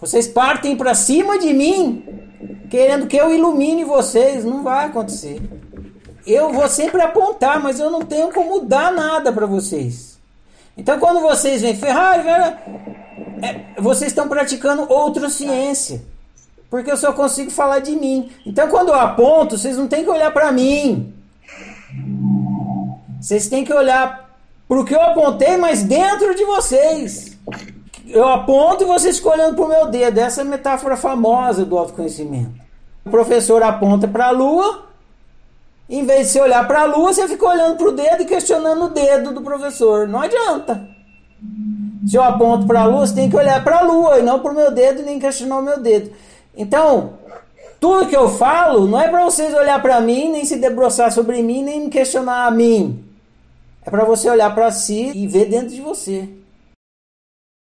Vocês partem para cima de mim, querendo que eu ilumine vocês. Não vai acontecer. Eu vou sempre apontar, mas eu não tenho como dar nada para vocês. Então, quando vocês vêm, Ferrari, é, vocês estão praticando outra ciência. Porque eu só consigo falar de mim. Então, quando eu aponto, vocês não têm que olhar para mim. Vocês têm que olhar para o que eu apontei, mas dentro de vocês. Eu aponto e vocês ficam olhando para o meu dedo. Essa é a metáfora famosa do autoconhecimento. O professor aponta para a lua, em vez de você olhar para a lua, você fica olhando para o dedo e questionando o dedo do professor. Não adianta. Se eu aponto para a lua, você tem que olhar para a lua e não para o meu dedo, nem questionar o meu dedo. Então, tudo que eu falo não é para vocês olhar para mim, nem se debruçar sobre mim, nem me questionar a mim. É para você olhar para si e ver dentro de você.